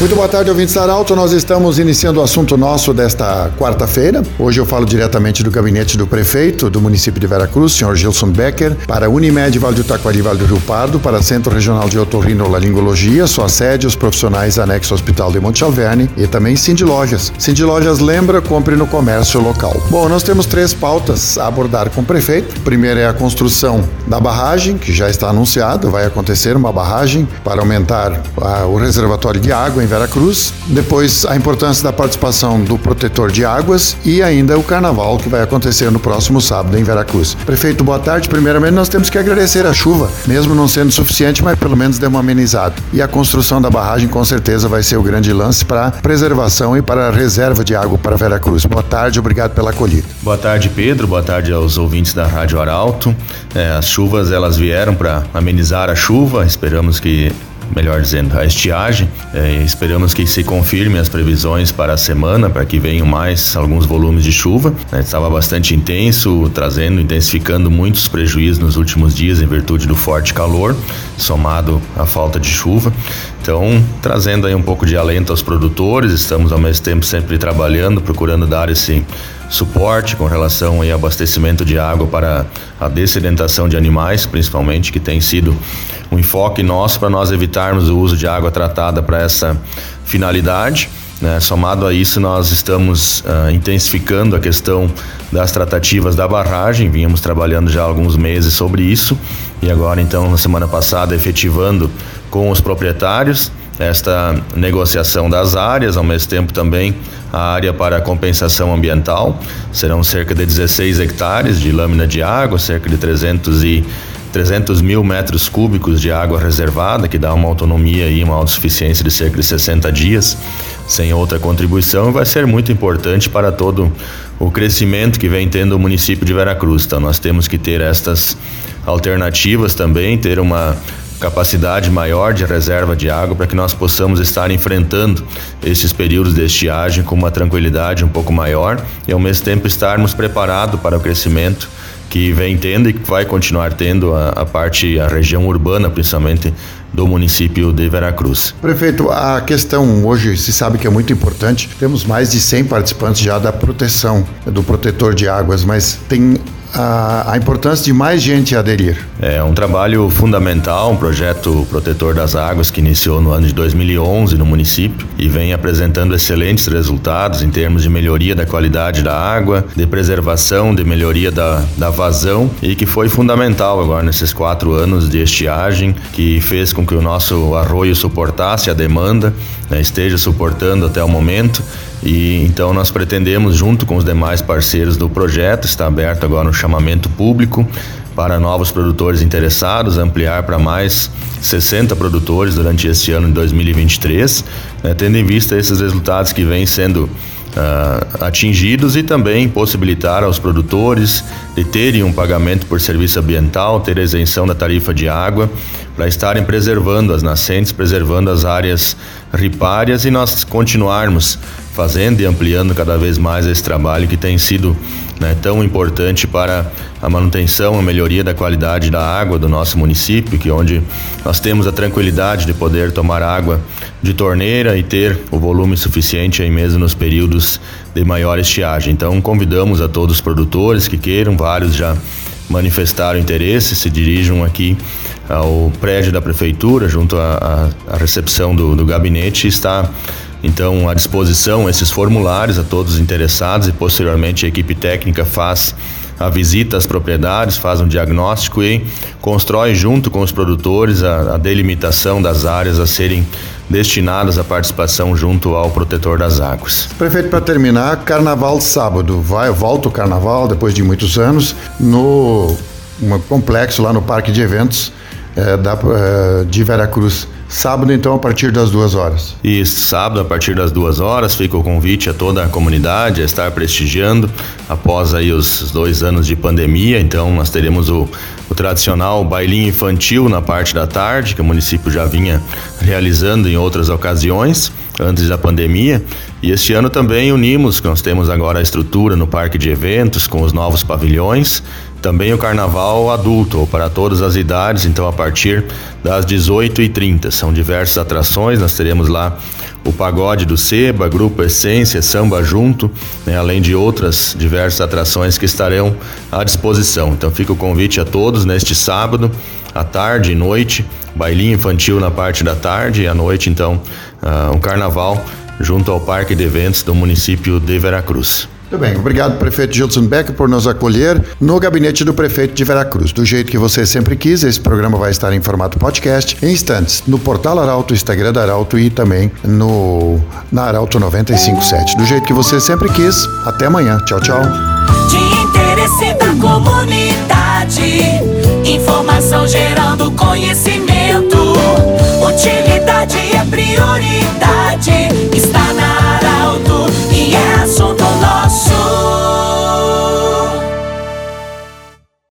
Muito boa tarde, ouvintes Arauto. Nós estamos iniciando o assunto nosso desta quarta-feira. Hoje eu falo diretamente do gabinete do prefeito do município de Veracruz, senhor Gilson Becker, para Unimed Vale do Taquari Vale do Rio Pardo, para Centro Regional de Otorrinolaringologia, sua sede, os profissionais anexo Hospital de Monte Alverne e também Cindy Lojas. Cindy Lojas lembra, compre no comércio local. Bom, nós temos três pautas a abordar com o prefeito. Primeiro é a construção da barragem, que já está anunciado, vai acontecer uma barragem para aumentar a, o reservatório de água em Veracruz. Depois, a importância da participação do protetor de águas e ainda o carnaval que vai acontecer no próximo sábado em Veracruz. Prefeito, boa tarde. Primeiramente, nós temos que agradecer a chuva, mesmo não sendo suficiente, mas pelo menos deu uma amenizada. E a construção da barragem com certeza vai ser o grande lance para preservação e para a reserva de água para Veracruz. Boa tarde, obrigado pela acolhida. Boa tarde, Pedro. Boa tarde aos ouvintes da Rádio Arauto. É, as chuvas elas vieram para amenizar a chuva. Esperamos que melhor dizendo, a estiagem. É, esperamos que se confirme as previsões para a semana, para que venham mais alguns volumes de chuva. É, estava bastante intenso, trazendo, intensificando muitos prejuízos nos últimos dias em virtude do forte calor, somado à falta de chuva. Então, trazendo aí um pouco de alento aos produtores, estamos ao mesmo tempo sempre trabalhando, procurando dar esse suporte com relação ao abastecimento de água para a dessedentação de animais, principalmente, que tem sido um enfoque nosso para nós evitarmos o uso de água tratada para essa finalidade. Né? Somado a isso, nós estamos uh, intensificando a questão das tratativas da barragem, vínhamos trabalhando já há alguns meses sobre isso e agora, então, na semana passada, efetivando com os proprietários esta negociação das áreas, ao mesmo tempo também a área para compensação ambiental. Serão cerca de 16 hectares de lâmina de água, cerca de 300 e 300 mil metros cúbicos de água reservada, que dá uma autonomia e uma autossuficiência de cerca de 60 dias, sem outra contribuição, vai ser muito importante para todo o crescimento que vem tendo o município de Veracruz. Então, nós temos que ter estas alternativas também, ter uma capacidade maior de reserva de água para que nós possamos estar enfrentando esses períodos de estiagem com uma tranquilidade um pouco maior e ao mesmo tempo estarmos preparados para o crescimento que vem tendo e que vai continuar tendo a, a parte, a região urbana principalmente do município de Veracruz. Prefeito, a questão hoje se sabe que é muito importante. Temos mais de 100 participantes já da proteção do protetor de águas, mas tem a, a, importância de mais gente aderir. É um trabalho fundamental, um projeto protetor das águas que iniciou no ano de 2011 no município e vem apresentando excelentes resultados em termos de melhoria da qualidade da água, de preservação, de melhoria da, da vazão e que foi fundamental agora nesses quatro anos de estiagem que fez com que o nosso arroio suportasse a demanda, né, esteja suportando até o momento e então nós pretendemos, junto com os demais parceiros do projeto, está aberto agora um chamamento público para novos produtores interessados, ampliar para mais 60 produtores durante este ano de 2023, né, tendo em vista esses resultados que vêm sendo uh, atingidos e também possibilitar aos produtores de terem um pagamento por serviço ambiental, ter isenção da tarifa de água, para estarem preservando as nascentes, preservando as áreas ripárias e nós continuarmos fazendo e ampliando cada vez mais esse trabalho que tem sido né, tão importante para a manutenção, a melhoria da qualidade da água do nosso município, que onde nós temos a tranquilidade de poder tomar água de torneira e ter o volume suficiente aí mesmo nos períodos de maior estiagem. Então convidamos a todos os produtores que queiram, vários já manifestaram interesse, se dirijam aqui ao prédio da prefeitura, junto à, à recepção do, do gabinete, está então à disposição esses formulários a todos os interessados e posteriormente a equipe técnica faz a visita às propriedades, faz um diagnóstico e constrói junto com os produtores a, a delimitação das áreas a serem destinadas à participação junto ao protetor das águas. Prefeito, para terminar, carnaval sábado, vai volta o carnaval depois de muitos anos no um complexo lá no Parque de Eventos é, da, é, de Veracruz. Sábado, então, a partir das duas horas. Isso, sábado, a partir das duas horas, fica o convite a toda a comunidade a estar prestigiando após aí os dois anos de pandemia. Então, nós teremos o, o tradicional bailinho infantil na parte da tarde, que o município já vinha realizando em outras ocasiões antes da pandemia. E este ano também unimos, nós temos agora a estrutura no parque de eventos com os novos pavilhões, também o carnaval adulto, ou para todas as idades, então a partir das 18h30. São diversas atrações, nós teremos lá o Pagode do Seba, Grupo Essência, Samba Junto, né, além de outras diversas atrações que estarão à disposição. Então fica o convite a todos neste sábado, à tarde e noite, bailinho infantil na parte da tarde e à noite, então, uh, um carnaval junto ao Parque de Eventos do município de Veracruz. Muito bem, obrigado, prefeito Gilson Becker, por nos acolher no gabinete do prefeito de Veracruz. Do jeito que você sempre quis, esse programa vai estar em formato podcast em instantes no portal Arauto, Instagram da Arauto e também no na Arauto 957. Do jeito que você sempre quis. Até amanhã. Tchau, tchau. De interesse da comunidade, informação gerando conhecimento.